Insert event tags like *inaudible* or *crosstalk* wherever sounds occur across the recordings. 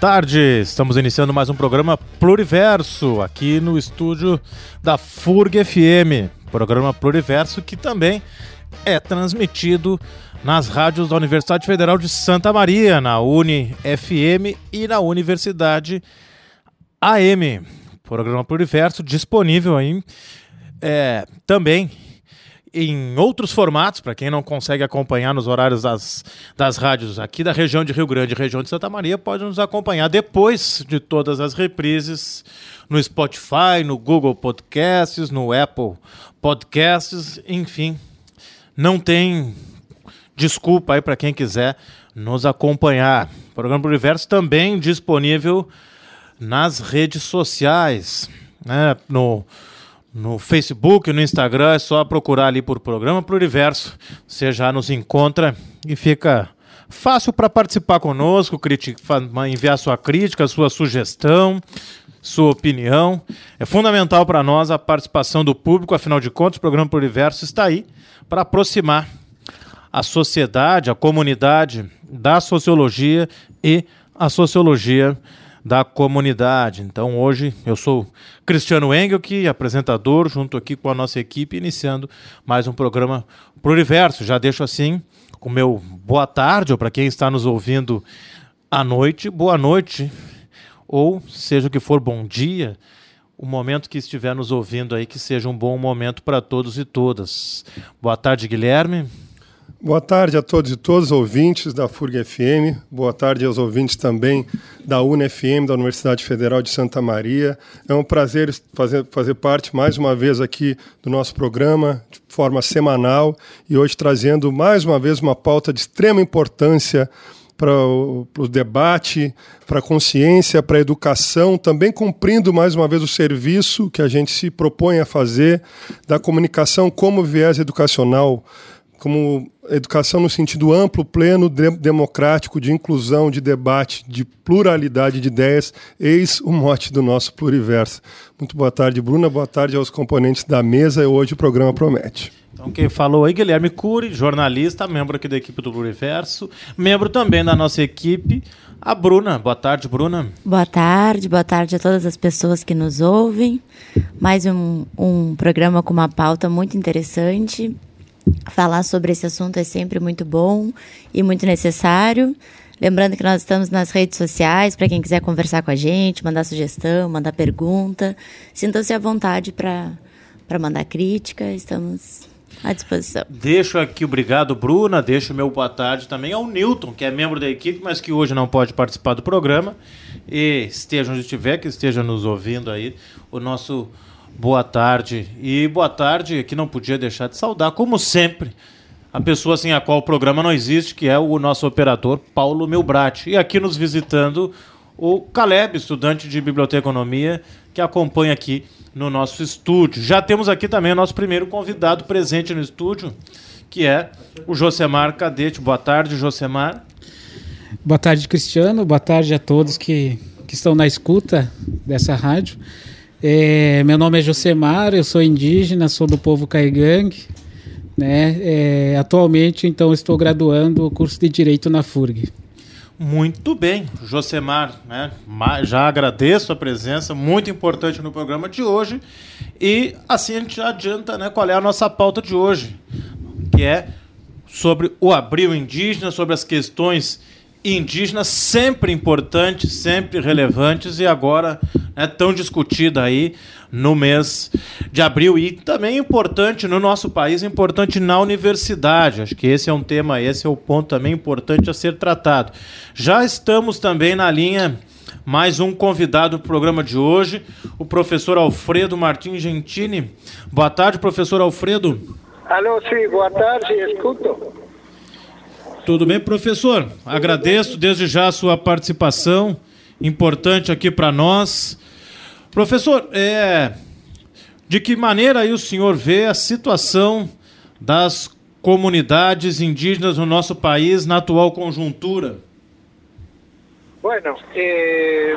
tarde. Estamos iniciando mais um programa Pluriverso aqui no estúdio da FURG FM. Programa Pluriverso que também é transmitido nas rádios da Universidade Federal de Santa Maria, na Uni FM e na Universidade AM. Programa Pluriverso disponível aí é, também em outros formatos, para quem não consegue acompanhar nos horários das, das rádios aqui da região de Rio Grande região de Santa Maria, pode nos acompanhar depois de todas as reprises no Spotify, no Google Podcasts, no Apple Podcasts, enfim. Não tem desculpa aí para quem quiser nos acompanhar. O programa Universo também disponível nas redes sociais, né? no no Facebook, no Instagram, é só procurar ali por Programa Pluriverso. Você já nos encontra e fica fácil para participar conosco, enviar sua crítica, sua sugestão, sua opinião. É fundamental para nós a participação do público, afinal de contas, o Programa Pluriverso está aí para aproximar a sociedade, a comunidade da sociologia e a sociologia da comunidade. Então hoje eu sou Cristiano Engelke, apresentador, junto aqui com a nossa equipe, iniciando mais um programa Pluriverso. Já deixo assim o meu boa tarde, ou para quem está nos ouvindo à noite, boa noite, ou seja o que for, bom dia. O momento que estiver nos ouvindo aí, que seja um bom momento para todos e todas. Boa tarde, Guilherme. Boa tarde a todos e todas, ouvintes da FURG FM. Boa tarde aos ouvintes também da UNFM, da Universidade Federal de Santa Maria. É um prazer fazer, fazer parte mais uma vez aqui do nosso programa, de forma semanal, e hoje trazendo mais uma vez uma pauta de extrema importância para o, para o debate, para a consciência, para a educação, também cumprindo mais uma vez o serviço que a gente se propõe a fazer da comunicação como viés educacional como educação no sentido amplo, pleno, de democrático, de inclusão, de debate, de pluralidade de ideias, eis o mote do nosso pluriverso. Muito boa tarde, Bruna, boa tarde aos componentes da mesa, e hoje o programa promete. Então quem falou aí, Guilherme Cury, jornalista, membro aqui da equipe do Pluriverso, membro também da nossa equipe, a Bruna. Boa tarde, Bruna. Boa tarde, boa tarde a todas as pessoas que nos ouvem. Mais um, um programa com uma pauta muito interessante Falar sobre esse assunto é sempre muito bom e muito necessário. Lembrando que nós estamos nas redes sociais para quem quiser conversar com a gente, mandar sugestão, mandar pergunta. Sintam-se à vontade para mandar crítica, estamos à disposição. Deixo aqui, obrigado, Bruna. Deixo meu boa tarde também ao Newton, que é membro da equipe, mas que hoje não pode participar do programa. E esteja onde estiver, que esteja nos ouvindo aí, o nosso Boa tarde. E boa tarde, que não podia deixar de saudar, como sempre, a pessoa sem a qual o programa não existe, que é o nosso operador Paulo Milbrat. E aqui nos visitando o Caleb, estudante de biblioteconomia, que acompanha aqui no nosso estúdio. Já temos aqui também o nosso primeiro convidado presente no estúdio, que é o Josemar Cadete. Boa tarde, Josemar. Boa tarde, Cristiano. Boa tarde a todos que, que estão na escuta dessa rádio. É, meu nome é Josemar, eu sou indígena, sou do povo Caigangue. Né? É, atualmente, então, estou graduando o curso de Direito na FURG. Muito bem, Josemar, né? já agradeço a presença, muito importante no programa de hoje. E assim a gente adianta né, qual é a nossa pauta de hoje, que é sobre o abril indígena, sobre as questões indígenas sempre importantes, sempre relevantes e agora é tão discutida aí no mês de abril e também importante no nosso país, importante na universidade. Acho que esse é um tema, esse é o ponto também importante a ser tratado. Já estamos também na linha mais um convidado do programa de hoje, o professor Alfredo Martins Gentini. Boa tarde, professor Alfredo. Alô, sim, boa tarde, escuto. Tudo bem, professor? Agradeço desde já a sua participação, importante aqui para nós. Professor, é, de que maneira aí o senhor vê a situação das comunidades indígenas no nosso país na atual conjuntura? Bueno, eh,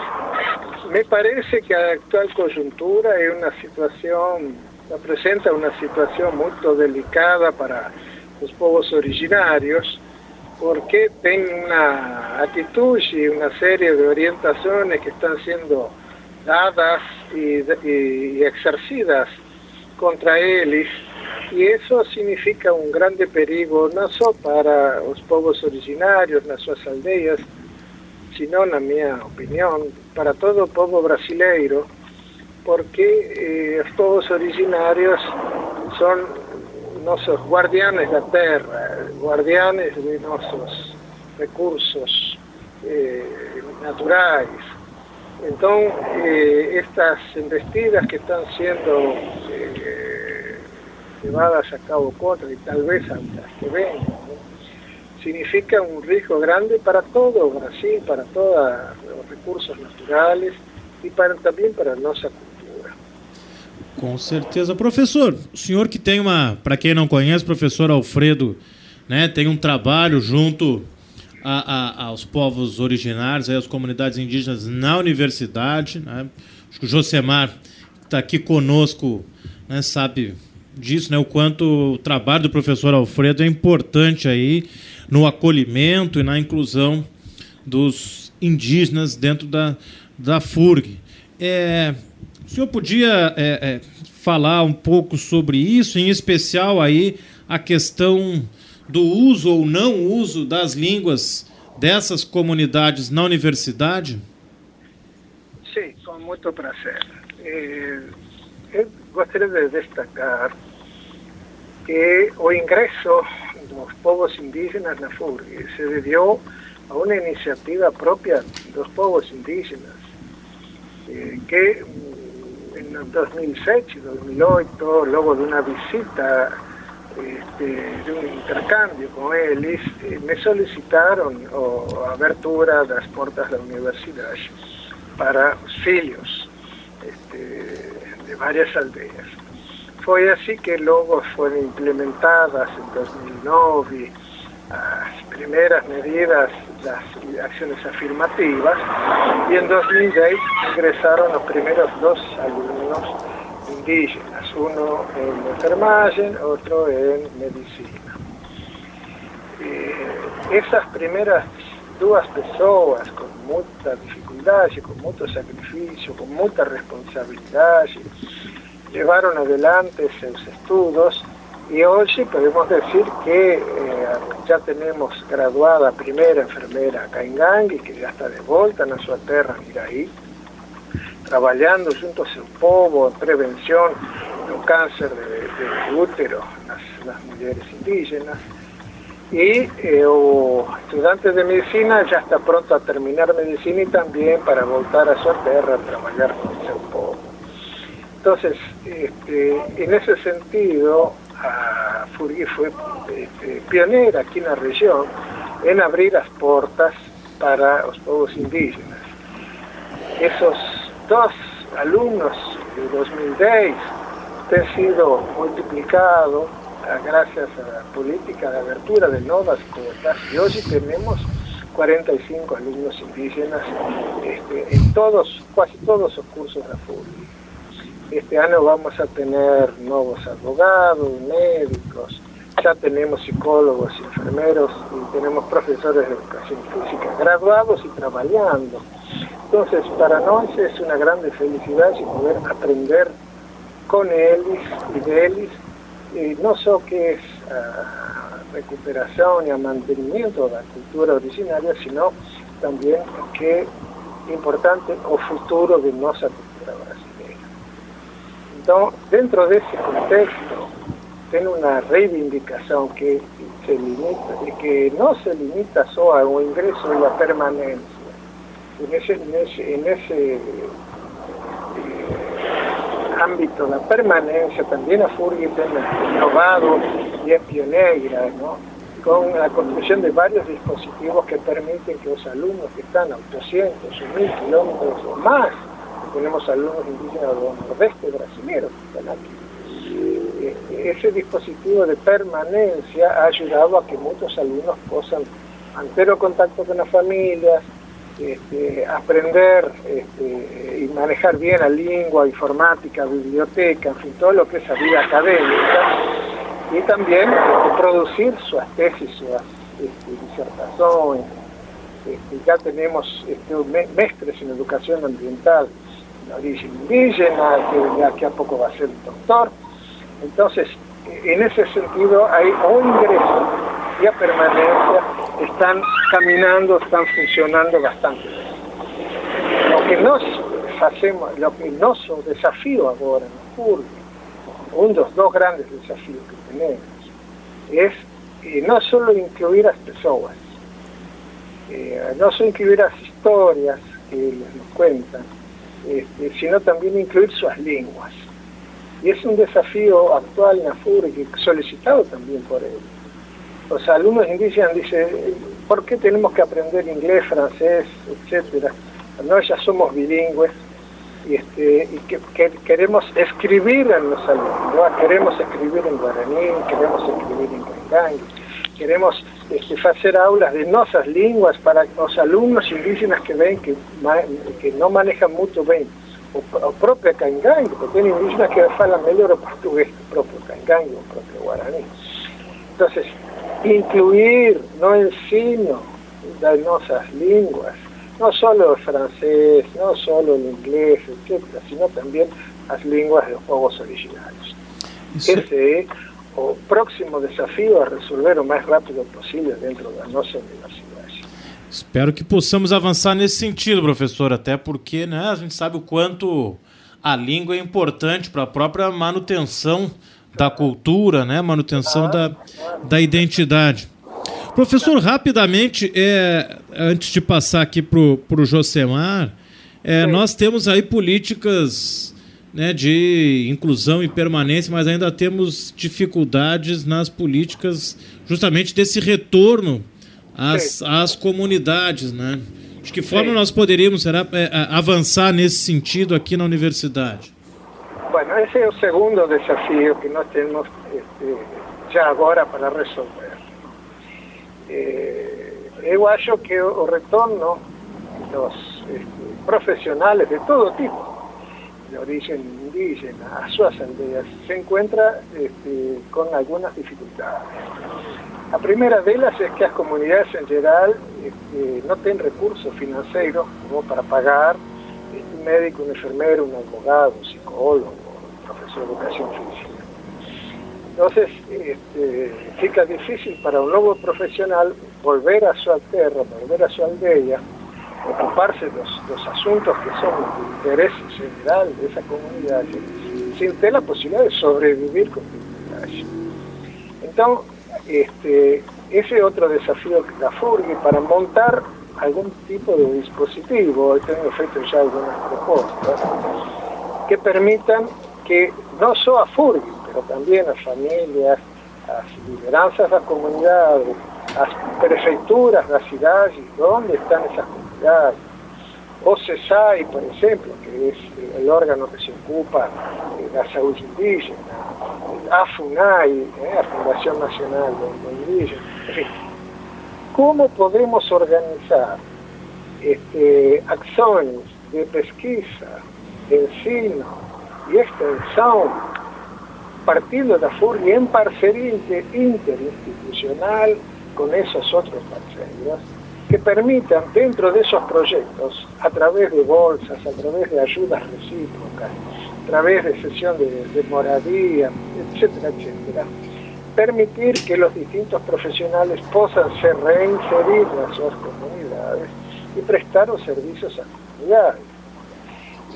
me parece que a actual conjuntura é uma situação, apresenta uma situação muito delicada para os povos originários, porque tiene una actitud y una serie de orientaciones que están siendo dadas y, y, exercidas contra ellos y eso significa un grande perigo no solo para los pueblos originarios las sus aldeas, sino, en mi opinión, para todo el pueblo brasileiro, porque eh, los pueblos originarios son nuestros guardianes de la tierra, guardianes de nuestros recursos eh, naturales. Entonces, eh, estas investidas que están siendo llevadas a cabo contra y tal vez las que vengan, significa un riesgo grande para todo Brasil, para todos los recursos naturales e para, também para a nossa cultura. Com certeza. Professor, o senhor que tem uma, para quem não conhece, professor Alfredo, né, tem um trabalho junto a, a, aos povos originários, às comunidades indígenas na universidade. Né? Acho que o Josemar está aqui conosco, né, sabe disso, né, o quanto o trabalho do professor Alfredo é importante aí no acolhimento e na inclusão dos indígenas dentro da, da FURG. É, o senhor podia é, é, falar um pouco sobre isso, em especial aí a questão do uso ou não uso das línguas dessas comunidades na universidade? Sim, com muito prazer. Eu gostaria de destacar que o ingreso los pueblos indígenas la FURG se debió a una iniciativa propia de los pueblos indígenas, eh, que en el 2006 y 2008, luego de una visita, este, de un intercambio con ellos, eh, me solicitaron o, abertura de las puertas de la universidad para auxilios este, de varias aldeas. Fue así que luego fueron implementadas en 2009 las primeras medidas, las acciones afirmativas, y en 2010 ingresaron los primeros dos alumnos indígenas, uno en enfermagem, otro en medicina. Eh, esas primeras dos personas con mucha dificultad, con mucho sacrificio, con mucha responsabilidad, llevaron adelante sus estudios y hoy podemos decir que eh, ya tenemos graduada primera enfermera acá en que ya está de vuelta en su tierra Iraí, trabajando juntos en povo, en prevención del cáncer de, útero las, mujeres indígenas. Y eh, estudiantes de medicina ya está pronto a terminar medicina y también para voltar a su tierra a trabajar con el povo. Entonces, este, en ese sentido, Furgui fue este, pionera aquí en la región en abrir las puertas para los pueblos indígenas. Esos dos alumnos de 2010 han sido multiplicados gracias a la política de abertura de nuevas cuotas y hoy tenemos 45 alumnos indígenas este, en todos, casi todos los cursos de Furgui. Este año vamos a tener nuevos abogados, médicos, ya tenemos psicólogos, enfermeros y tenemos profesores de educación física graduados y trabajando. Entonces, para nosotros es una grande felicidad poder aprender con ellos y de ellos, y no solo que es ah, recuperación y mantenimiento de la cultura originaria, sino también que importante el futuro de nuestra cultura. Entonces, dentro de ese contexto, tiene una reivindicación que se limita, que no se limita solo a un ingreso y la permanencia. En ese, en ese, eh, ámbito, la permanencia, también a Furgi ha innovado y es pionera, ¿no? con la construcción de varios dispositivos que permiten que los alumnos que están a 800 o 1000 kilómetros o más tenemos alumnos indígenas del nordeste brasileño que están aquí. Este, ese dispositivo de permanencia ha ayudado a que muchos alumnos puedan mantener contacto con las familias, este, aprender este, y manejar bien la lengua, informática, biblioteca, en fin, todo lo que es la vida académica, y también producir sus tesis, sus este, disertaciones, este, ya tenemos este, mestres en educación ambiental de origen indígena, que ya que a poco va a ser doctor. Entonces, en ese sentido hay un ingreso y a permanencia están caminando, están funcionando bastante bien. Lo que nos hacemos, lo que nos desafío ahora en el uno de los dos grandes desafíos que tenemos, es eh, no solo incluir las personas, eh, no solo incluir las historias que les nos cuentan, este, sino también incluir sus lenguas. Y es un desafío actual en FUR y solicitado también por ellos. Los alumnos indígenas dicen, ¿por qué tenemos que aprender inglés, francés, etcétera? No, ya somos bilingües y, este, y que, queremos escribir en los alumnos, queremos escribir en guaraní, queremos escribir en cangangue, queremos este, hacer aulas de nuestras lenguas para los alumnos indígenas que ven que, que no manejan mucho bien o, propia cangangue, porque hay indígenas que hablan mejor o portugués que propio cangangue o propio guaraní. Entonces, incluir no ensino de nuestras lenguas, no solo el francés, no solo el inglés, etcétera, sino también las lenguas de los pueblos originarios. Ese el próximo desafío a resolver lo más rápido posible dentro de nuestra universidad. Espero que possamos avançar nesse sentido, professor, até porque né, a gente sabe o quanto a língua é importante para a própria manutenção da cultura, né, manutenção da, da identidade. Professor, rapidamente, é, antes de passar aqui para o Josemar, é, nós temos aí políticas né, de inclusão e permanência, mas ainda temos dificuldades nas políticas justamente desse retorno às, às comunidades. Né? De que forma Sim. nós poderíamos será, é, avançar nesse sentido aqui na universidade? Bueno, esse é o segundo desafio que nós temos este, já agora para resolver. Eh, yo acho que el retorno los este, profesionales de todo tipo, de origen indígena, a sus aldeas, se encuentra este, con algunas dificultades. La primera de ellas es que las comunidades en general este, no tienen recursos financieros como para pagar un médico, un enfermero, un abogado, un psicólogo, un profesor de educación física. Entonces, este, fica difícil para un nuevo profesional volver a su tierra, volver a su aldea, ocuparse de los, asuntos que son de interés general de esa comunidad, sin tener la posibilidad de sobrevivir con dignidad. Entonces, este, ese es otro desafío que la FURGI para montar algún tipo de dispositivo, tengo feito ya algunas propuestas, que permitan que no solo a FURGI, pero también a familias, a lideranzas las comunidades, a prefecturas las ciudades, ¿dónde están esas comunidades? O CESAI, por ejemplo, que es el órgano que se ocupa de la salud indígena, AFUNAI, ¿eh? la Fundación Nacional de Indígena, en fin, ¿cómo podemos organizar este, acciones de pesquisa, de ensino y extensión partiendo de la FURGI en parcería interinstitucional con esos otros parceros que permitan dentro de esos proyectos, a través de bolsas, a través de ayudas recíprocas, a través de sesión de, moradía, etcétera, etcétera, permitir que los distintos profesionales puedan ser reinserir en sus comunidades y prestar los servicios a comunidades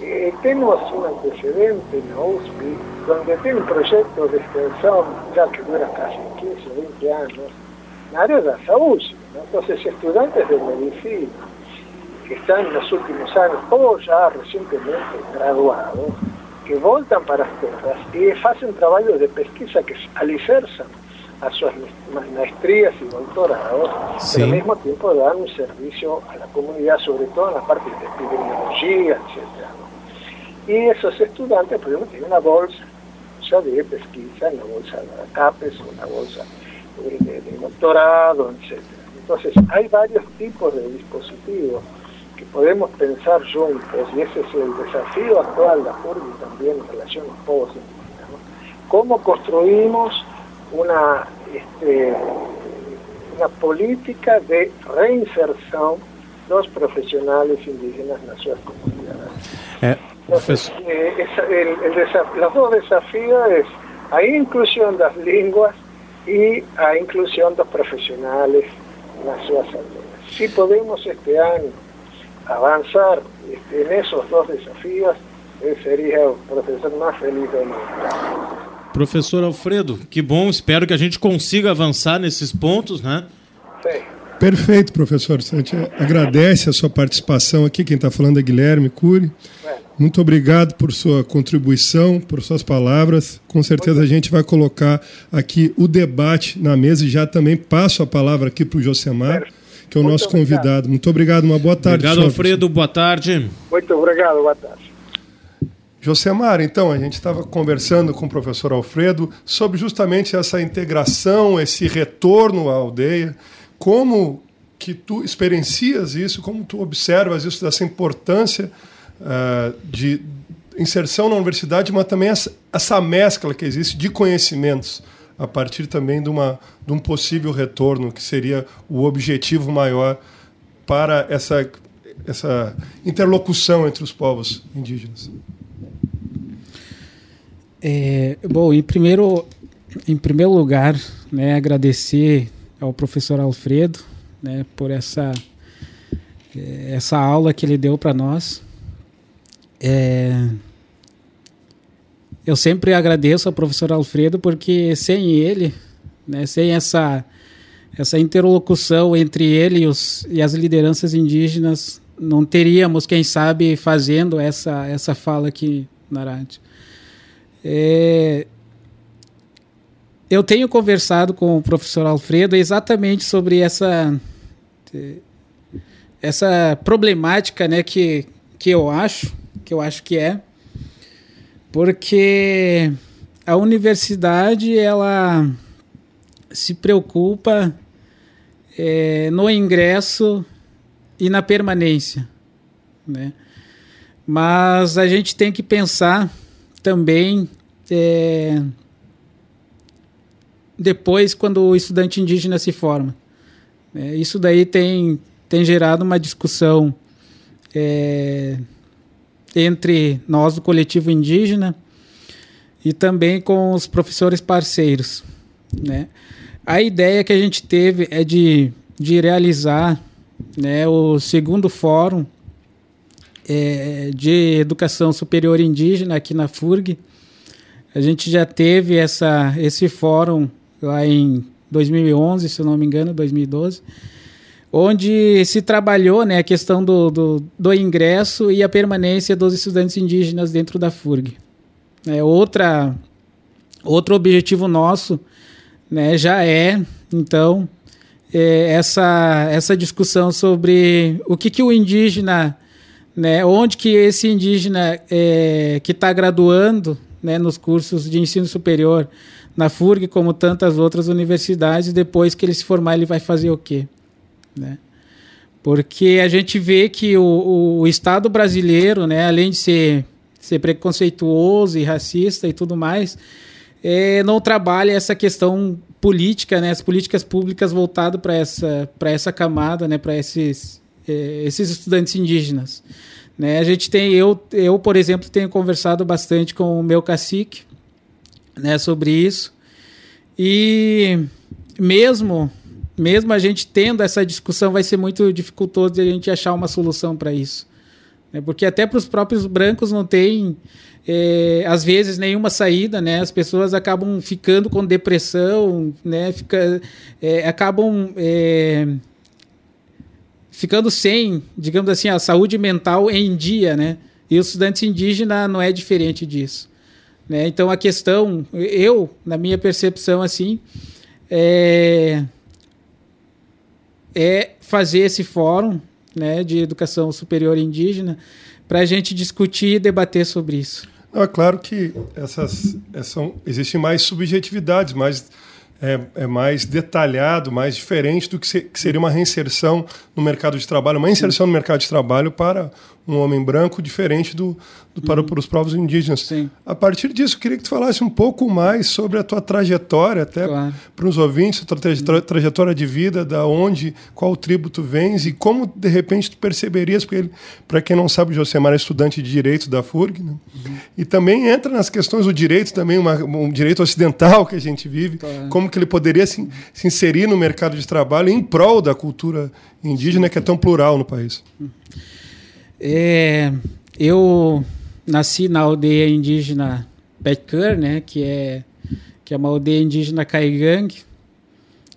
eh, tenemos un antecedente en la donde tiene un proyecto de extensión ya que dura casi 15 o 20 años en área de la salud. Entonces, estudiantes de medicina que están en los últimos años o ya recientemente graduados, que voltan para las tierras y hacen trabajos de pesquisa que alicersan a sus maestrías y doctorados, pero al mismo tiempo dan un servicio a la comunidad, sobre todo en la parte de epidemiología, etcétera. Y esos estudiantes, por ejemplo, tienen una bolsa ya de pesquisa, una bolsa de CAPES, una bolsa de, doctorado, etc. Entonces, hay varios tipos de dispositivos que podemos pensar juntos, y ese es el desafío actual de la FURBI también en relación a los pueblos indígenas. ¿Cómo construimos una, este, na política de reinserção dos profissionais indígenas nas suas comunidades. Entonces, eh, el, el desaf los dos desafíos es a inclusión das línguas e a inclusão dos profissionais nas suas aldeias. Se podemos este ano avançar este, nesses dois desafios, eu seria o professor mais feliz do mundo. Professor Alfredo, que bom, espero que a gente consiga avançar nesses pontos, né? Sim. Perfeito, professor. A gente agradece a sua participação aqui. Quem está falando é Guilherme Cury. Muito obrigado por sua contribuição, por suas palavras. Com certeza a gente vai colocar aqui o debate na mesa e já também passo a palavra aqui para o Josemar, que é o Muito nosso obrigado. convidado. Muito obrigado, uma boa tarde. Obrigado, senhor. Alfredo. Boa tarde. Muito obrigado, boa tarde. Josemar, então, a gente estava conversando com o professor Alfredo sobre justamente essa integração, esse retorno à aldeia. Como que tu experiencias isso, como tu observas isso, dessa importância ah, de inserção na universidade, mas também essa, essa mescla que existe de conhecimentos a partir também de, uma, de um possível retorno, que seria o objetivo maior para essa, essa interlocução entre os povos indígenas. É, bom, em primeiro, em primeiro lugar, né, agradecer ao professor Alfredo né, por essa, eh, essa aula que ele deu para nós. É, eu sempre agradeço ao professor Alfredo porque sem ele, né, sem essa, essa interlocução entre ele e, os, e as lideranças indígenas, não teríamos, quem sabe, fazendo essa, essa fala aqui na rádio. É, eu tenho conversado com o professor Alfredo exatamente sobre essa essa problemática, né, que, que eu acho, que eu acho que é, porque a universidade ela se preocupa é, no ingresso e na permanência, né? Mas a gente tem que pensar também é, depois quando o estudante indígena se forma. É, isso daí tem, tem gerado uma discussão é, entre nós do coletivo indígena e também com os professores parceiros. Né? A ideia que a gente teve é de, de realizar né, o segundo fórum é, de educação superior indígena aqui na FURG. A gente já teve essa, esse fórum lá em 2011, se não me engano, 2012, onde se trabalhou né, a questão do, do, do ingresso e a permanência dos estudantes indígenas dentro da FURG. É, outra, outro objetivo nosso né, já é, então, é, essa, essa discussão sobre o que, que o indígena, né, onde que esse indígena é, que está graduando né, nos cursos de ensino superior na FURG, como tantas outras universidades, depois que ele se formar, ele vai fazer o quê? Né? Porque a gente vê que o, o Estado brasileiro, né, além de ser, ser preconceituoso e racista e tudo mais, é, não trabalha essa questão política, né, as políticas públicas voltadas para essa, essa camada, né, para esses, é, esses estudantes indígenas. Né? A gente tem, eu, eu, por exemplo, tenho conversado bastante com o meu cacique, né, sobre isso. E mesmo mesmo a gente tendo essa discussão, vai ser muito dificultoso de a gente achar uma solução para isso. Né? Porque até para os próprios brancos não tem, é, às vezes, nenhuma saída, né? As pessoas acabam ficando com depressão, né? Fica, é, acabam é, ficando sem, digamos assim, a saúde mental em dia, né? E o estudante indígena não é diferente disso. Né? Então a questão, eu, na minha percepção, assim, é, é fazer esse fórum né, de educação superior indígena para a gente discutir e debater sobre isso. Não, é claro que essas, essas existem mais subjetividades, mais é, é mais detalhado, mais diferente do que, se, que seria uma reinserção no mercado de trabalho, uma inserção no mercado de trabalho para um homem branco diferente do, do para, uhum. para os povos indígenas. Sim. A partir disso, queria que tu falasse um pouco mais sobre a tua trajetória, até claro. para os ouvintes, a tua tra trajetória de vida, da onde, qual tribo tu vens e como de repente tu perceberias, porque para quem não sabe, o Josemar é estudante de direito da FURG, né? uhum. e também entra nas questões do direito também, uma, um direito ocidental que a gente vive, claro. como que ele poderia se, se inserir no mercado de trabalho em prol da cultura indígena que é tão plural no país. Uhum. É, eu nasci na aldeia indígena Petcur, né, que é que é uma aldeia indígena Caigang,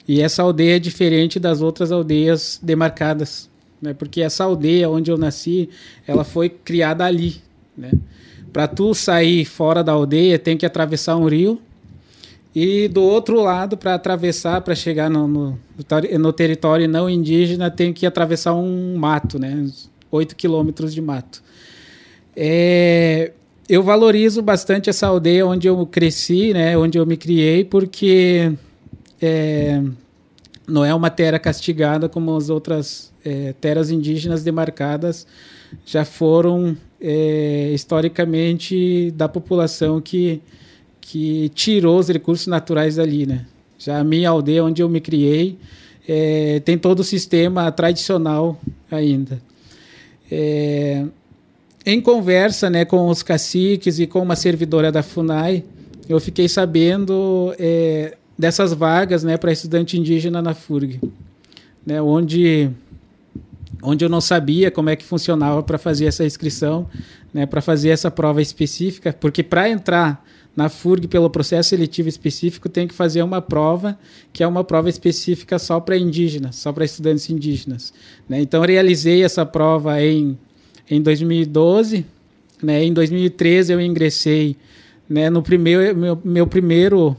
e essa aldeia é diferente das outras aldeias demarcadas, né, porque essa aldeia onde eu nasci, ela foi criada ali, né. Para tu sair fora da aldeia, tem que atravessar um rio e do outro lado, para atravessar, para chegar no, no, no, território não indígena, tem que atravessar um mato, né? 8 quilômetros de mato. É, eu valorizo bastante essa aldeia onde eu cresci, né, onde eu me criei, porque é, não é uma terra castigada como as outras é, terras indígenas demarcadas já foram é, historicamente da população que, que tirou os recursos naturais dali. Né? Já a minha aldeia, onde eu me criei, é, tem todo o sistema tradicional ainda. É, em conversa né, com os caciques e com uma servidora da FUNAI, eu fiquei sabendo é, dessas vagas né, para estudante indígena na FURG, né, onde, onde eu não sabia como é que funcionava para fazer essa inscrição, né, para fazer essa prova específica, porque para entrar na FURG pelo processo seletivo específico tem que fazer uma prova que é uma prova específica só para indígenas, só para estudantes indígenas. Né? Então realizei essa prova em, em 2012, né? em 2013 eu ingressei né? no primeiro meu, meu primeiro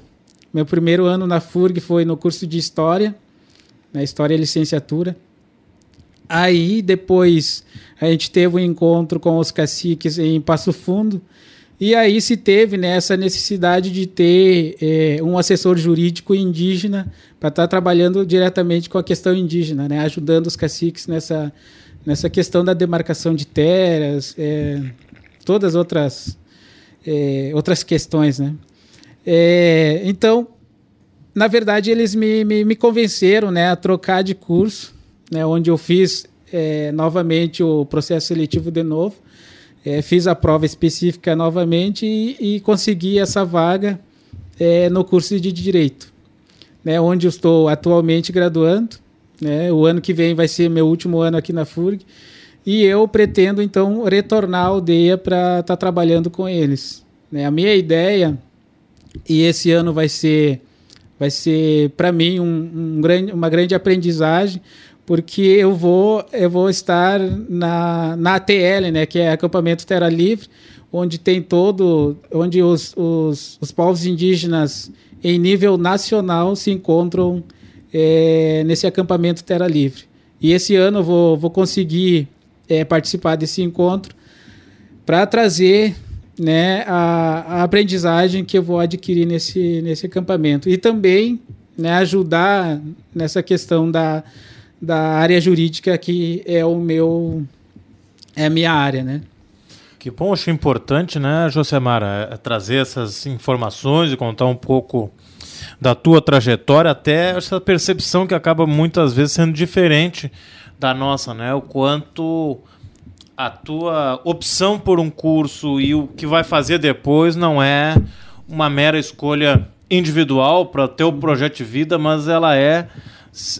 meu primeiro ano na FURG foi no curso de história, na história e licenciatura. Aí depois a gente teve um encontro com os caciques em Passo Fundo e aí se teve né, essa necessidade de ter é, um assessor jurídico indígena para estar tá trabalhando diretamente com a questão indígena, né, ajudando os caciques nessa, nessa questão da demarcação de terras, é, todas outras é, outras questões, né? É, então, na verdade, eles me, me, me, convenceram, né, a trocar de curso, né, onde eu fiz é, novamente o processo seletivo de novo é, fiz a prova específica novamente e, e consegui essa vaga é, no curso de Direito, né, onde eu estou atualmente graduando. Né, o ano que vem vai ser meu último ano aqui na FURG. E eu pretendo, então, retornar à aldeia para estar tá trabalhando com eles. Né, a minha ideia, e esse ano vai ser, vai ser para mim, um, um grande, uma grande aprendizagem, porque eu vou, eu vou estar na, na ATL, né, que é acampamento Terra Livre, onde tem todo, onde os, os, os povos indígenas em nível nacional se encontram é, nesse acampamento Terra Livre. E esse ano eu vou, vou conseguir é, participar desse encontro para trazer né, a, a, aprendizagem que eu vou adquirir nesse, nesse acampamento. E também né, ajudar nessa questão da, da área jurídica que é o meu é a minha área, né? Que bom, acho importante, né, Josemara, é trazer essas informações e contar um pouco da tua trajetória, até essa percepção que acaba muitas vezes sendo diferente da nossa, né? O quanto a tua opção por um curso e o que vai fazer depois não é uma mera escolha individual para o projeto de vida, mas ela é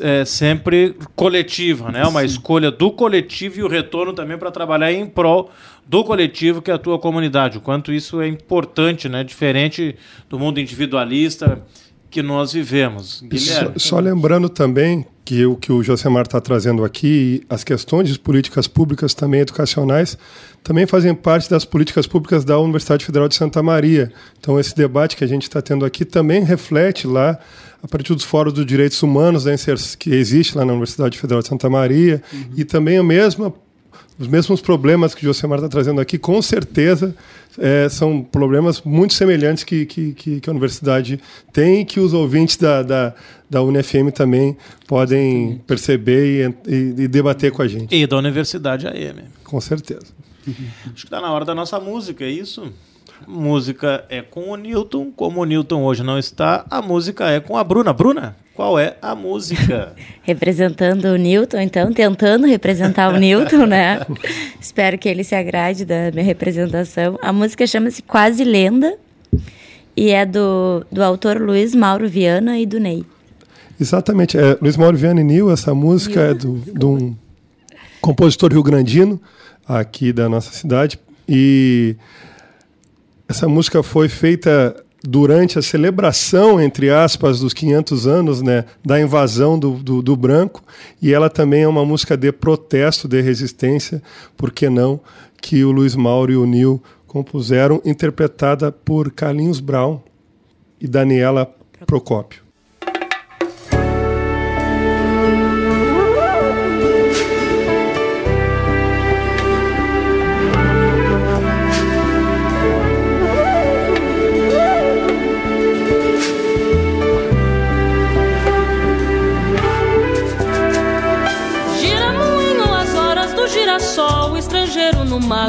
é, sempre coletiva, né? Uma Sim. escolha do coletivo e o retorno também para trabalhar em prol do coletivo que é a tua comunidade. O quanto isso é importante, né? Diferente do mundo individualista que nós vivemos. Guilherme. Só, só lembrando também que o que o Josemar está trazendo aqui, as questões de políticas públicas também educacionais, também fazem parte das políticas públicas da Universidade Federal de Santa Maria. Então, esse debate que a gente está tendo aqui também reflete lá a partir dos fóruns dos direitos humanos né, que existe lá na Universidade Federal de Santa Maria uhum. e também a mesma os mesmos problemas que o Josemar está trazendo aqui, com certeza é, são problemas muito semelhantes que, que, que, a universidade tem e que os ouvintes da, da, da UNFM também podem perceber e, e, e debater com a gente. E da Universidade AM. Com certeza. Acho que está na hora da nossa música, é isso? Música é com o Newton. Como o Newton hoje não está, a música é com a Bruna. Bruna, qual é a música? *laughs* Representando o Newton, então, tentando representar o Newton, né? *laughs* Espero que ele se agrade da minha representação. A música chama-se Quase Lenda e é do, do autor Luiz Mauro Viana e do Ney. Exatamente. É, Luiz Mauro Viana e Nil, essa música é do, de um compositor rio-grandino aqui da nossa cidade. E essa música foi feita durante a celebração, entre aspas, dos 500 anos né, da invasão do, do, do, branco, e ela também é uma música de protesto, de resistência, por que não, que o Luiz Mauro e o Nil compuseram, interpretada por Carlinhos Brown e Daniela Procópio.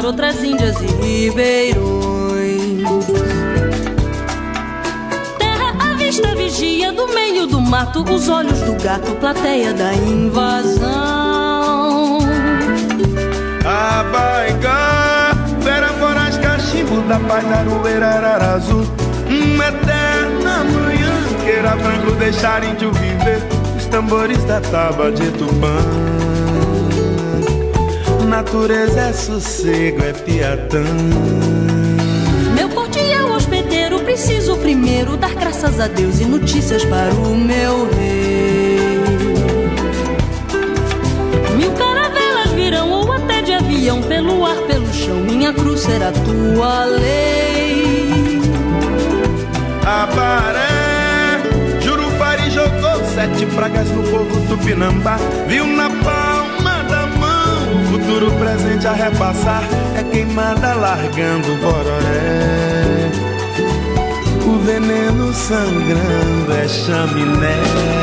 Outras índias e ribeirões. Terra à vista, vigia do meio do mato, os olhos do gato, plateia da invasão. Abaigá, fera voraz, cachimbo da paz, arueira, ararazu. Uma eterna manhã, queira branco deixar índio viver, os tambores da tábua de Tupã natureza é sossego, é piatã. Meu cordial hospedeiro, preciso primeiro dar graças a Deus e notícias para o meu rei. Mil caravelas virão ou até de avião, pelo ar, pelo chão, minha cruz será tua lei. Abaré, Jurupari jogou sete pragas no povo tupinambá, viu na palma futuro presente a repassar é queimada largando bororé. O veneno sangrando é chaminé.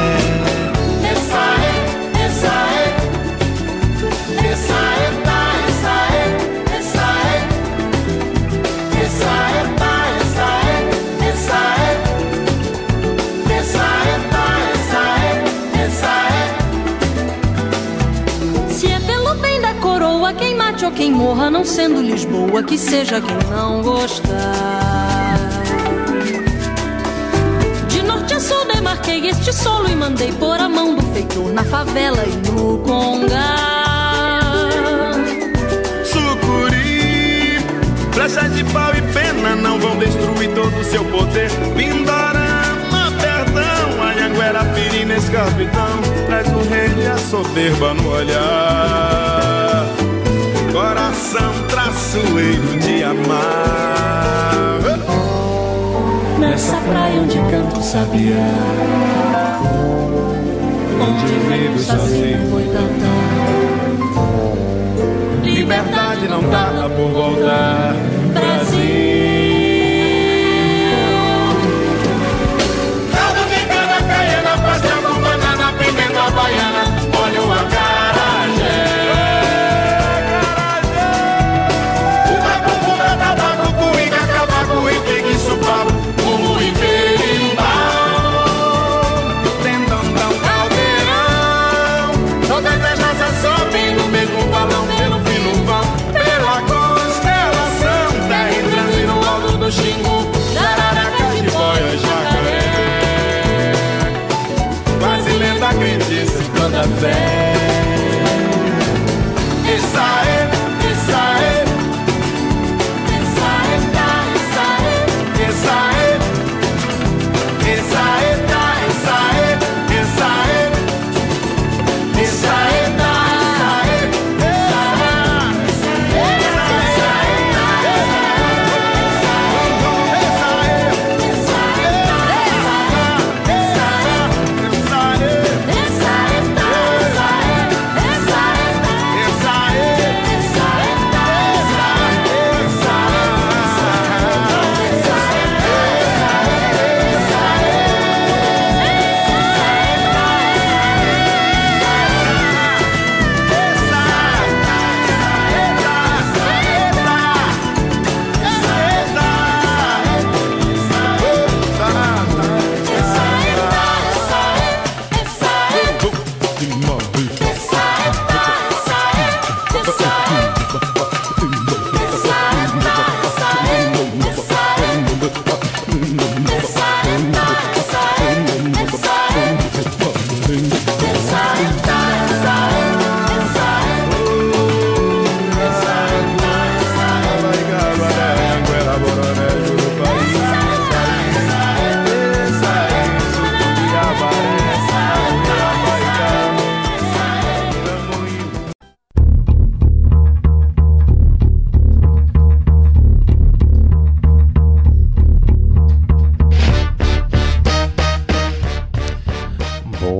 Ou quem morra, não sendo Lisboa, que seja quem não gostar. De norte a sul demarquei este solo e mandei pôr a mão do feitor na favela e no congá. Sucuri, flechas de pau e pena não vão destruir todo o seu poder. Pindorama, perdão, Anhanguera, pirina, escravidão, traz o rei e a soberba no olhar coração traçoeiro de amar. Nessa praia onde canto sabia, onde vivo sozinho boitatá. Liberdade não tarda por voltar, Brasil. side.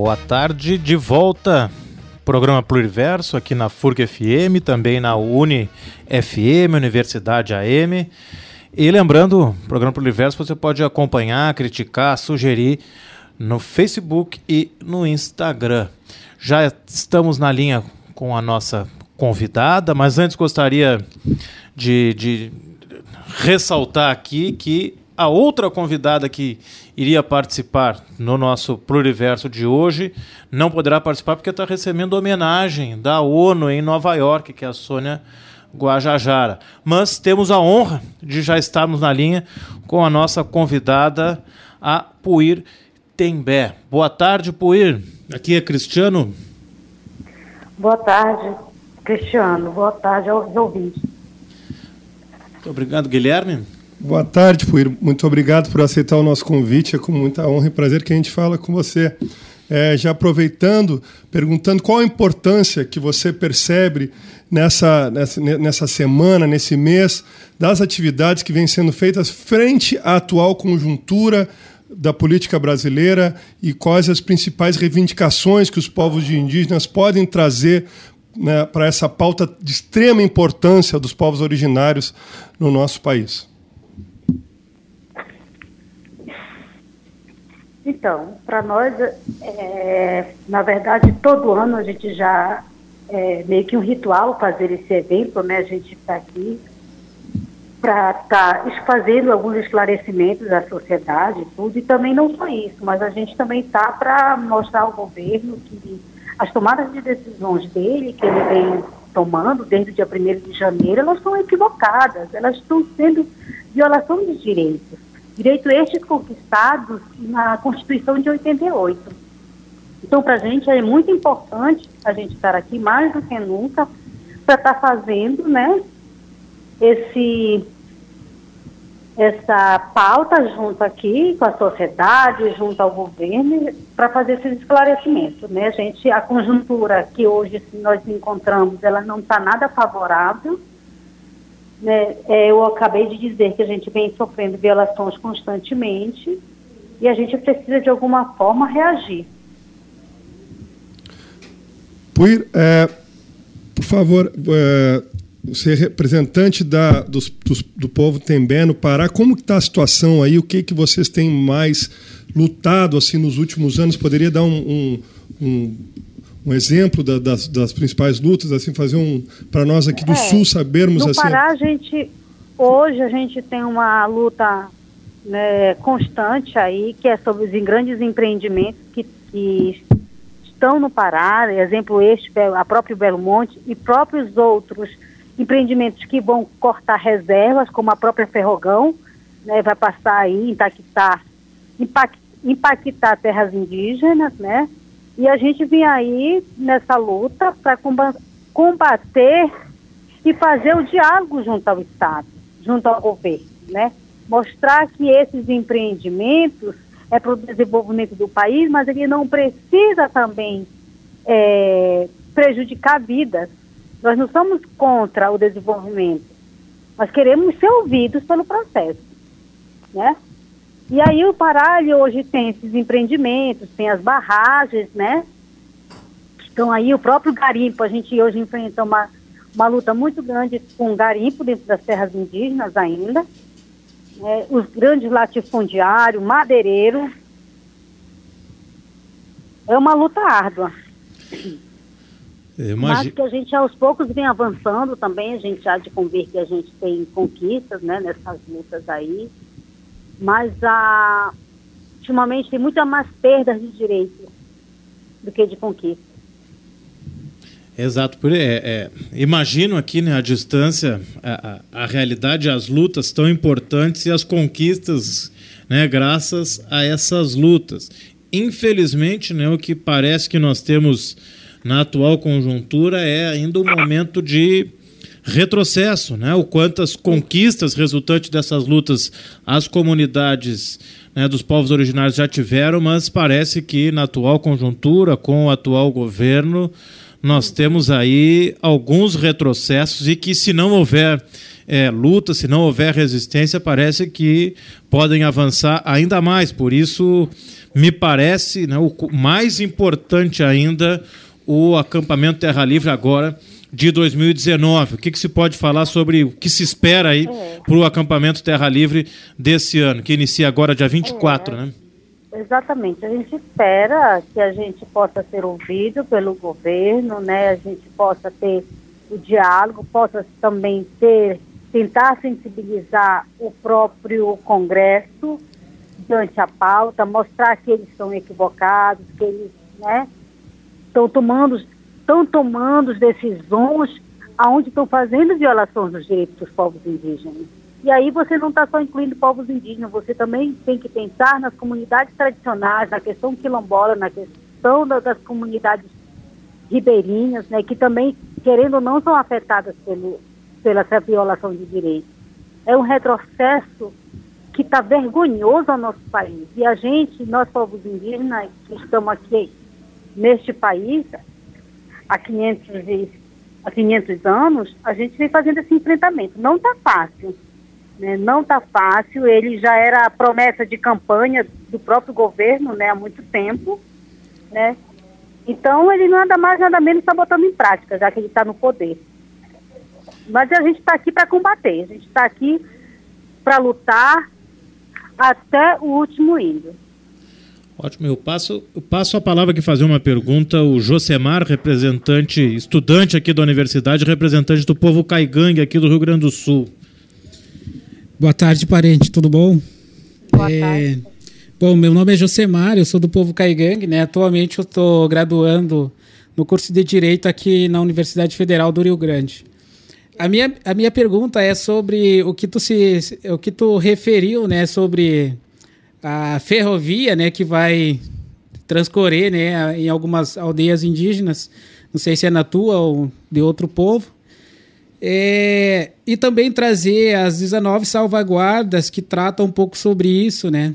Boa tarde, de volta. Programa Pluriverso aqui na FURG FM, também na Uni FM, Universidade AM. E lembrando, programa Pluriverso você pode acompanhar, criticar, sugerir no Facebook e no Instagram. Já estamos na linha com a nossa convidada, mas antes gostaria de, de ressaltar aqui que a outra convidada que iria participar no nosso Pluriverso de hoje não poderá participar porque está recebendo homenagem da ONU em Nova York, que é a Sônia Guajajara. Mas temos a honra de já estarmos na linha com a nossa convidada, a Puir Tembé. Boa tarde, Puir. Aqui é Cristiano. Boa tarde, Cristiano. Boa tarde aos ouvintes. Muito obrigado, Guilherme. Boa tarde, Puir. Muito obrigado por aceitar o nosso convite. É com muita honra e prazer que a gente fala com você. É, já aproveitando, perguntando qual a importância que você percebe nessa, nessa, nessa semana, nesse mês, das atividades que vêm sendo feitas frente à atual conjuntura da política brasileira e quais as principais reivindicações que os povos indígenas podem trazer né, para essa pauta de extrema importância dos povos originários no nosso país. Então, para nós, é, na verdade, todo ano a gente já é meio que um ritual fazer esse evento, né? A gente está aqui para estar tá fazendo alguns esclarecimentos à sociedade, tudo, e também não só isso, mas a gente também está para mostrar ao governo que as tomadas de decisões dele, que ele vem tomando desde o dia 1 de janeiro, elas são equivocadas, elas estão sendo violação de direitos. Direitos estes conquistados na Constituição de 88. Então, para a gente é muito importante a gente estar aqui mais do que nunca para estar tá fazendo, né, esse essa pauta junto aqui com a sociedade, junto ao governo, para fazer esses esclarecimentos. Né? A, gente, a conjuntura que hoje nós encontramos, ela não está nada favorável, né, é, eu acabei de dizer que a gente vem sofrendo violações constantemente e a gente precisa de alguma forma reagir. Puir, é, por favor, é, você é representante da, dos, dos, do povo Tembé no Pará, como está a situação aí? O que, que vocês têm mais lutado assim nos últimos anos? Poderia dar um, um, um um exemplo da, das, das, principais lutas, assim, fazer um para nós aqui do é, Sul sabermos no assim. Pará a gente hoje a gente tem uma luta né, constante aí que é sobre os grandes empreendimentos que, que estão no Pará, exemplo este a próprio Belo Monte e próprios outros empreendimentos que vão cortar reservas, como a própria Ferrogão, né, vai passar aí impactar impactar terras indígenas, né? E a gente vem aí nessa luta para combater e fazer o diálogo junto ao Estado, junto ao governo, né? Mostrar que esses empreendimentos é para o desenvolvimento do país, mas ele não precisa também é, prejudicar vidas. Nós não somos contra o desenvolvimento, nós queremos ser ouvidos pelo processo, né? E aí o Pará hoje tem esses empreendimentos, tem as barragens, né? Então aí o próprio garimpo, a gente hoje enfrenta uma, uma luta muito grande com o garimpo dentro das terras indígenas ainda. É, os grandes latifundiários, madeireiro. É uma luta árdua. Mas que a gente aos poucos vem avançando também, a gente há de convir que a gente tem conquistas né, nessas lutas aí mas a, ultimamente tem muita mais perdas de direitos do que de conquista. Exato, por, é, é, imagino aqui né, a distância, a, a, a, realidade, as lutas tão importantes e as conquistas, né, graças a essas lutas. Infelizmente, né, o que parece que nós temos na atual conjuntura é ainda um momento de retrocesso, né? O quantas conquistas resultantes dessas lutas as comunidades né, dos povos originários já tiveram, mas parece que na atual conjuntura, com o atual governo, nós temos aí alguns retrocessos e que se não houver é, luta, se não houver resistência, parece que podem avançar ainda mais. Por isso, me parece né, o mais importante ainda o acampamento Terra Livre agora de 2019. O que, que se pode falar sobre o que se espera aí é. para o acampamento Terra Livre desse ano, que inicia agora dia 24, é. né? Exatamente. A gente espera que a gente possa ser ouvido pelo governo, né? A gente possa ter o diálogo, possa também ter tentar sensibilizar o próprio Congresso diante a pauta, mostrar que eles estão equivocados, que eles, né, estão tomando estão tomando decisões aonde estão fazendo violações dos direitos dos povos indígenas. E aí você não está só incluindo povos indígenas, você também tem que pensar nas comunidades tradicionais, na questão quilombola, na questão das comunidades ribeirinhas, né, que também, querendo ou não, são afetadas pelo, pela essa violação de direitos. É um retrocesso que está vergonhoso ao nosso país. E a gente, nós povos indígenas que estamos aqui neste país, há 500, há 500 anos, a gente vem fazendo esse enfrentamento. Não está fácil. Né? Não está fácil. Ele já era a promessa de campanha do próprio governo né? há muito tempo. Né? Então, ele nada mais, nada menos está botando em prática, já que ele está no poder. Mas a gente está aqui para combater, a gente está aqui para lutar até o último índio. Ótimo, eu passo, eu passo a palavra aqui fazer uma pergunta. O Josemar, representante, estudante aqui da universidade, representante do povo caigangue aqui do Rio Grande do Sul. Boa tarde, parente, tudo bom? Boa é... tarde. Bom, meu nome é Josemar, eu sou do povo caigangue, né? Atualmente eu estou graduando no curso de Direito aqui na Universidade Federal do Rio Grande. A minha, a minha pergunta é sobre o que tu se o que tu referiu, né, sobre a ferrovia, né, que vai transcorrer, né, em algumas aldeias indígenas, não sei se é na tua ou de outro povo, é, e também trazer as 19 salvaguardas que tratam um pouco sobre isso, né,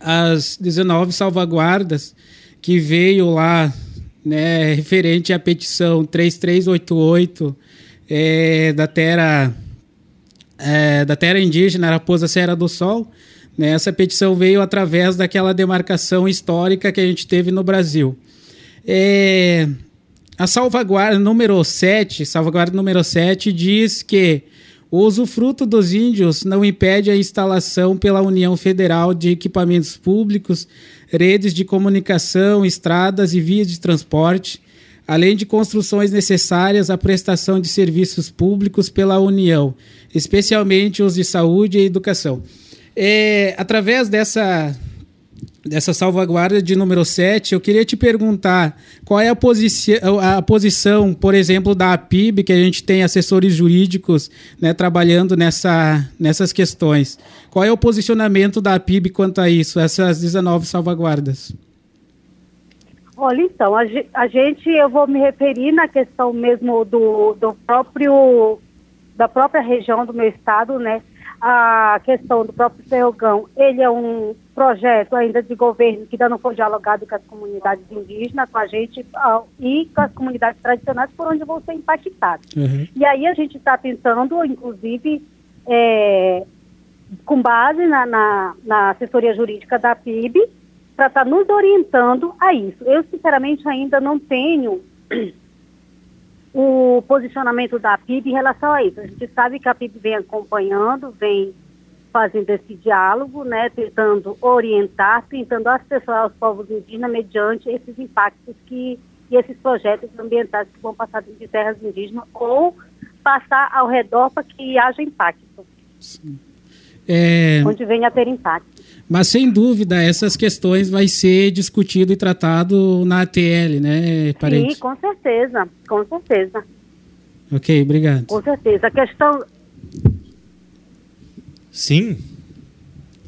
as 19 salvaguardas que veio lá, né, referente à petição 3388 é, da terra é, da terra indígena Raposa Serra do Sol, né? Essa petição veio através daquela demarcação histórica que a gente teve no Brasil. É, a salvaguarda número 7, salvaguarda número 7 diz que o usufruto dos índios não impede a instalação pela União Federal de equipamentos públicos, redes de comunicação, estradas e vias de transporte, além de construções necessárias à prestação de serviços públicos pela União, especialmente os de saúde e educação. É, através dessa, dessa salvaguarda de número 7, eu queria te perguntar qual é a, posici a posição, por exemplo, da APIB, que a gente tem assessores jurídicos né, trabalhando nessa, nessas questões. Qual é o posicionamento da APIB quanto a isso, essas 19 salvaguardas? Olha, então, a, gente, eu vou me referir na questão mesmo do, do próprio, da própria região do meu estado, né? A questão do próprio Ferrogão, ele é um projeto ainda de governo que ainda não foi dialogado com as comunidades indígenas, com a gente e com as comunidades tradicionais por onde vão ser impactadas. Uhum. E aí a gente está pensando, inclusive, é, com base na, na, na, assessoria jurídica da PIB, para estar tá nos orientando a isso. Eu, sinceramente, ainda não tenho o posicionamento da PIB em relação a isso. A gente sabe que a PIB vem acompanhando, vem fazendo esse diálogo, né, tentando orientar, tentando assessorar os povos indígenas mediante esses impactos que e esses projetos ambientais que vão passar de terras indígenas ou passar ao redor para que haja impacto. Sim. É... Onde venha a ter impacto. Mas sem dúvida essas questões vai ser discutido e tratado na ATL, né, parente? Sim, com certeza, com certeza. Ok, obrigado. Com certeza. A questão. Sim.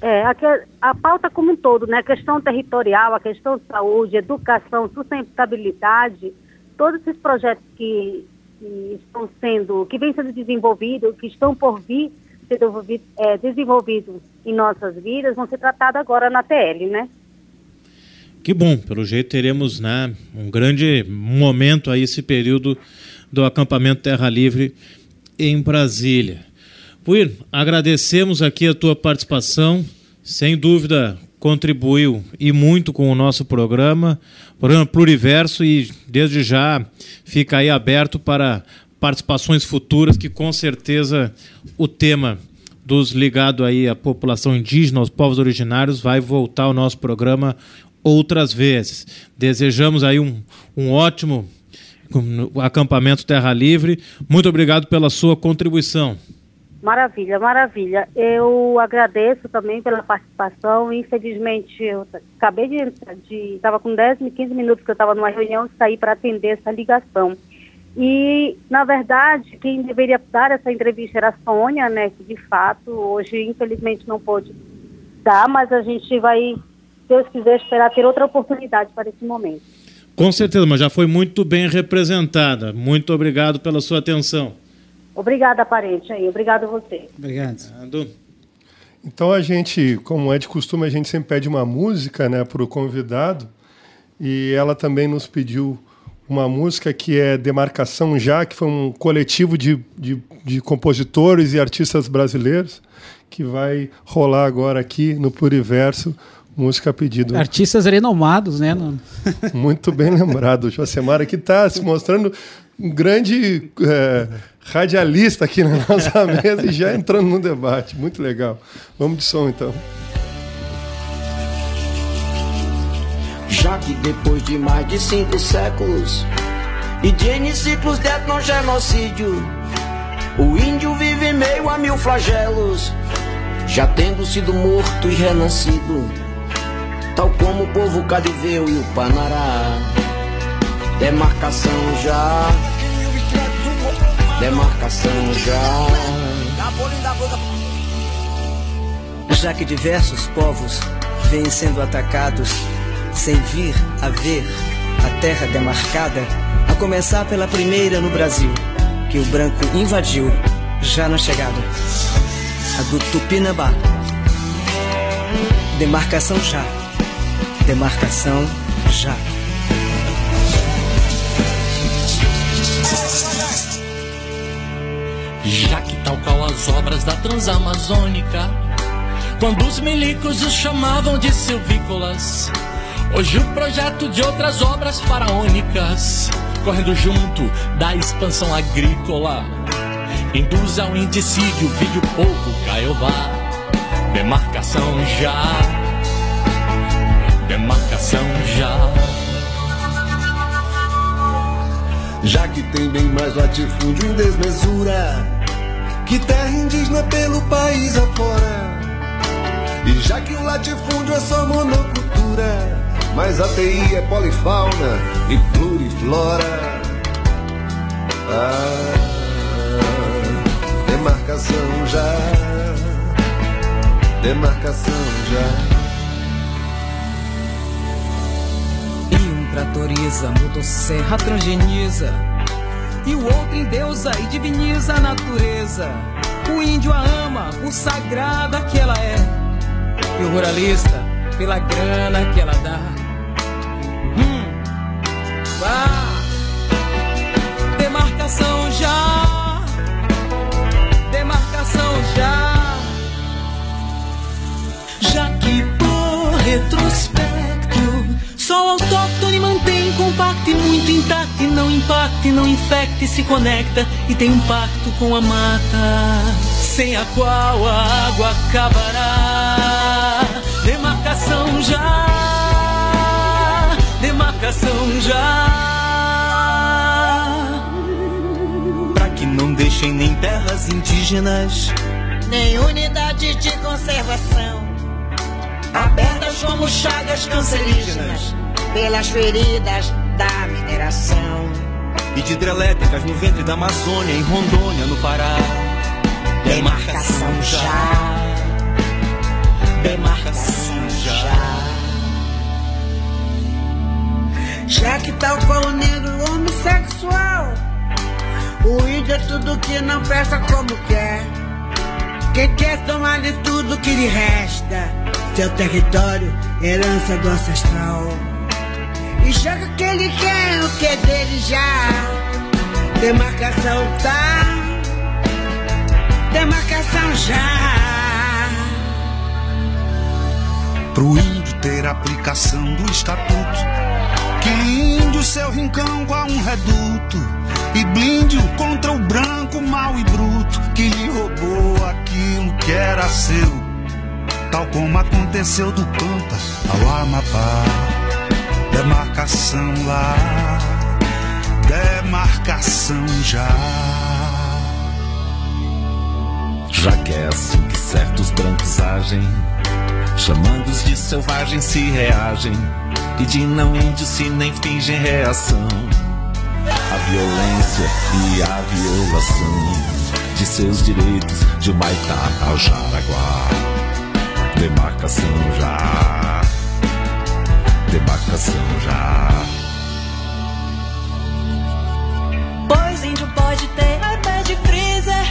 É, a, a pauta como um todo, né? A questão territorial, a questão de saúde, educação, sustentabilidade, todos esses projetos que, que estão sendo, que vêm sendo desenvolvidos, que estão por vir, ser desenvolvidos, é, desenvolvidos em nossas vidas vão ser tratados agora na TL, né? Que bom, pelo jeito teremos né, um grande momento aí esse período do acampamento Terra Livre em Brasília. Puir, agradecemos aqui a tua participação. Sem dúvida, contribuiu e muito com o nosso programa, programa Pluriverso, e desde já fica aí aberto para participações futuras, que com certeza o tema dos ligado aí à população indígena, aos povos originários, vai voltar ao nosso programa outras vezes. Desejamos aí um, um ótimo acampamento Terra Livre. Muito obrigado pela sua contribuição. Maravilha, maravilha. Eu agradeço também pela participação. Infelizmente, eu acabei de. Estava com 10, 15 minutos que eu estava numa reunião e saí para atender essa ligação. E, na verdade, quem deveria dar essa entrevista era a Sônia, né, que de fato hoje, infelizmente, não pôde dar, mas a gente vai, se Deus quiser, esperar ter outra oportunidade para esse momento. Com certeza, mas já foi muito bem representada. Muito obrigado pela sua atenção. Obrigada, parente aí. Obrigado a você. Obrigado. Então a gente, como é de costume, a gente sempre pede uma música né, para o convidado. E ela também nos pediu uma música que é Demarcação Já, que foi um coletivo de, de, de compositores e artistas brasileiros, que vai rolar agora aqui no Pluriverso música a pedido. Artistas renomados, né? *laughs* Muito bem lembrado. O Josemar aqui está se mostrando um grande é, radialista aqui na *laughs* nossa mesa e já entrando no debate. Muito legal. Vamos de som então. Já que depois de mais de cinco séculos e de N ciclos de etnogenocídio, o índio vive meio a mil flagelos, já tendo sido morto e renascido, tal como o povo cadiveu e o Panará. Demarcação já Demarcação já. Já que diversos povos vêm sendo atacados sem vir a ver a terra demarcada, a começar pela primeira no Brasil, que o branco invadiu já na chegada. A do Tupinambá. Demarcação já. Demarcação já. Já que tal qual as obras da Transamazônica, quando os milicos os chamavam de silvícolas, hoje o projeto de outras obras faraônicas, correndo junto da expansão agrícola, induz ao indicídio, vídeo povo Caiová, demarcação já, demarcação já. Já que tem bem mais latifúndio em desmesura que terra indígena pelo país afora. E já que o latifúndio é só monocultura, mas a TI é polifauna e pluriflora. Ah, demarcação já, demarcação já. E um tratoriza, motosserra transgeniza e o outro endeusa e diviniza a natureza. O índio a ama por sagrada que ela é, e o ruralista pela grana que ela dá. Demarcação já, demarcação já, já que por retrospecto, só autóctone mantém compacto e muito intacto, e não impacta, e não infecta, e se conecta, e tem um pacto com a mata, sem a qual a água acabará. Demarcação já, demarcação já. Pra que não deixem nem terras indígenas, nem unidades de conservação. Abertas como chagas cancerígenas pelas feridas da mineração. e de hidrelétricas no ventre da Amazônia, em Rondônia, no Pará. Demarcação já, demarcação Já que tal qual o negro homossexual, o índio é tudo que não presta como quer. Quem quer tomar de tudo que lhe resta, seu território, herança do ancestral. E joga que ele quer, o que é dele já. Demarcação tá, demarcação já. Pro índio ter aplicação do estatuto, que índio seu rincão igual um reduto, e blinde contra o branco mau e bruto, que lhe roubou aquilo que era seu, tal como aconteceu do Pampa ao Amapá. Demarcação lá, demarcação já. Já que é assim que certos brancos agem, chamando-os de selvagens se reagem, e de não índios se nem fingem reação. A violência e a violação de seus direitos de Humaitá ao Jaraguá. Demarcação já, demarcação já. Pois índio pode ter iPad freezer,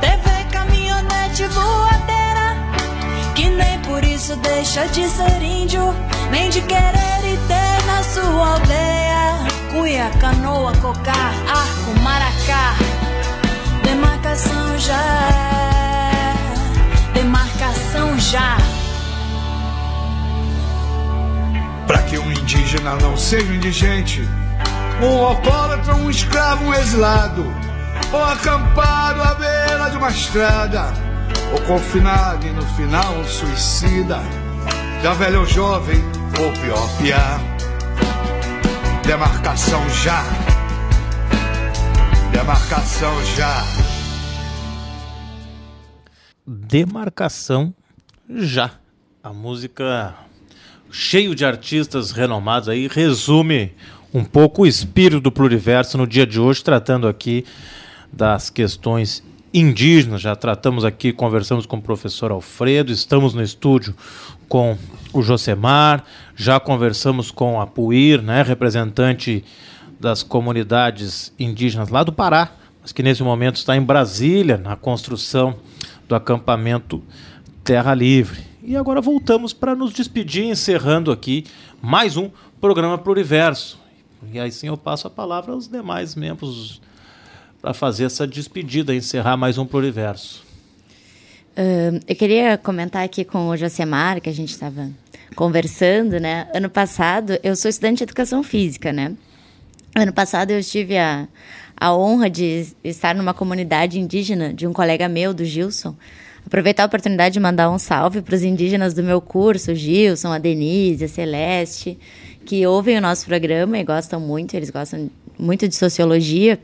TV, caminhonete, voadeira. Que nem por isso deixa de ser índio, nem de querer e ter na sua aldeia. Cuia, canoa, cocar, arco, maracá. Demarcação já, demarcação já. Para que um indígena não seja indigente, um alcoólatra, um escravo, um exilado, ou acampado à beira de uma estrada, ou confinado e no final um suicida, já velho ou jovem, ou pior, piar. Demarcação já. Demarcação já. Demarcação já. A música cheio de artistas renomados aí resume um pouco o espírito do pluriverso no dia de hoje, tratando aqui das questões indígenas. Já tratamos aqui, conversamos com o professor Alfredo, estamos no estúdio com o Josemar, já conversamos com a Puir, né, representante das comunidades indígenas lá do Pará, mas que nesse momento está em Brasília, na construção do acampamento Terra Livre. E agora voltamos para nos despedir, encerrando aqui mais um programa Pluriverso. E aí sim eu passo a palavra aos demais membros para fazer essa despedida, encerrar mais um Pluriverso. Uh, eu queria comentar aqui com o Josemar, que a gente estava conversando, né? Ano passado, eu sou estudante de educação física, né? Ano passado eu tive a, a honra de estar numa comunidade indígena de um colega meu, do Gilson. Aproveitar a oportunidade de mandar um salve para os indígenas do meu curso, Gilson, a Denise, a Celeste, que ouvem o nosso programa e gostam muito, eles gostam muito de sociologia.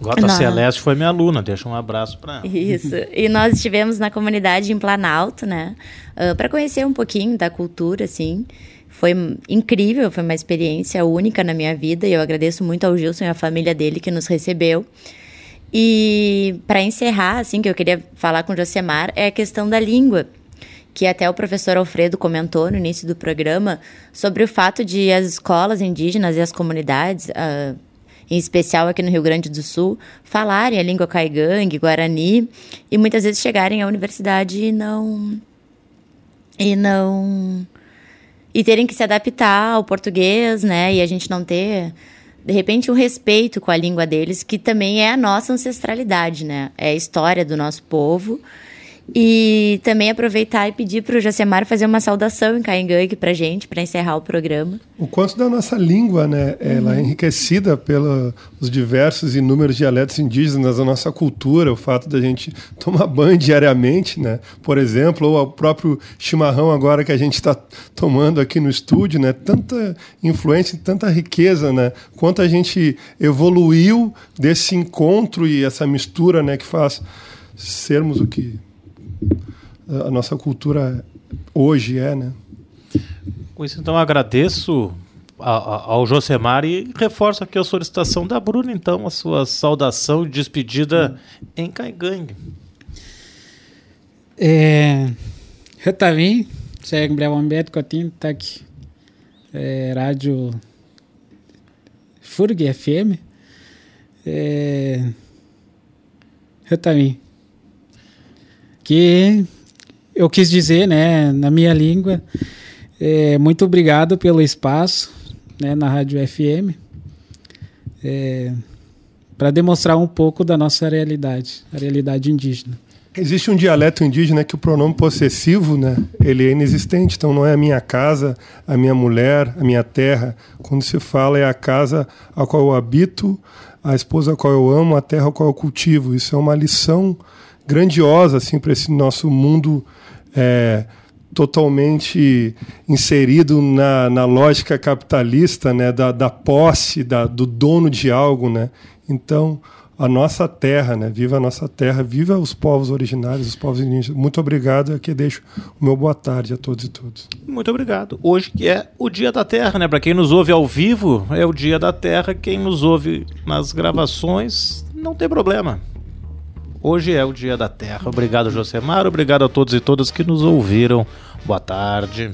Gota Na- Celeste foi minha aluna, deixa um abraço para ela. Isso. E nós estivemos na comunidade em Planalto, né? para conhecer um pouquinho da cultura, assim. Foi incrível, foi uma experiência única na minha vida e eu agradeço muito ao Gilson e à família dele que nos recebeu. E para encerrar, assim, que eu queria falar com o Josemar, é a questão da língua, que até o professor Alfredo comentou no início do programa sobre o fato de as escolas indígenas e as comunidades, ah, em especial aqui no Rio Grande do Sul, falarem a língua caigangue, guarani, e muitas vezes chegarem à universidade e não e não e terem que se adaptar ao português, né? E a gente não ter de repente um respeito com a língua deles, que também é a nossa ancestralidade, né? É a história do nosso povo. E também aproveitar e pedir para o Josemar fazer uma saudação em Caingangue para gente, para encerrar o programa. O quanto da nossa língua, né, ela é enriquecida pelos diversos e inúmeros dialetos indígenas da nossa cultura, o fato da gente *laughs* tomar banho diariamente, né, por exemplo, ou o próprio chimarrão agora que a gente está tomando aqui no estúdio, né, tanta influência, tanta riqueza, né, quanto a gente evoluiu desse encontro e essa mistura, né, que faz sermos o que a nossa cultura hoje é, né? Com isso, então, agradeço a- a- ao Josemar e reforço aqui a solicitação da Bruna, então, a sua saudação e despedida em Caigangue. É, eu também, segue brevemente Coutinho, tá aqui. É, rádio FURG FM. É, eu também. Que eu quis dizer, né, na minha língua, é, muito obrigado pelo espaço né, na Rádio FM. É, para demonstrar um pouco da nossa realidade, a realidade indígena. Existe um dialeto indígena que o pronome possessivo, né, ele é inexistente, então não é a minha casa, a minha mulher, a minha terra. Quando se fala é a casa a qual eu habito, a esposa a qual eu amo, a terra a qual eu cultivo. Isso é uma lição grandiosa assim para esse nosso mundo é, totalmente inserido na, na lógica capitalista, né, da, da posse, da, do dono de algo, né. Então a nossa terra, né? Viva a nossa terra, viva os povos originários, os povos indígenas. Muito obrigado, aqui deixo o meu boa tarde a todos e todas. Muito obrigado. Hoje que é o Dia da Terra, né? Para quem nos ouve ao vivo, é o Dia da Terra. Quem nos ouve nas gravações, não tem problema. Hoje é o Dia da Terra. Obrigado, Josemar. Obrigado a todos e todas que nos ouviram. Boa tarde.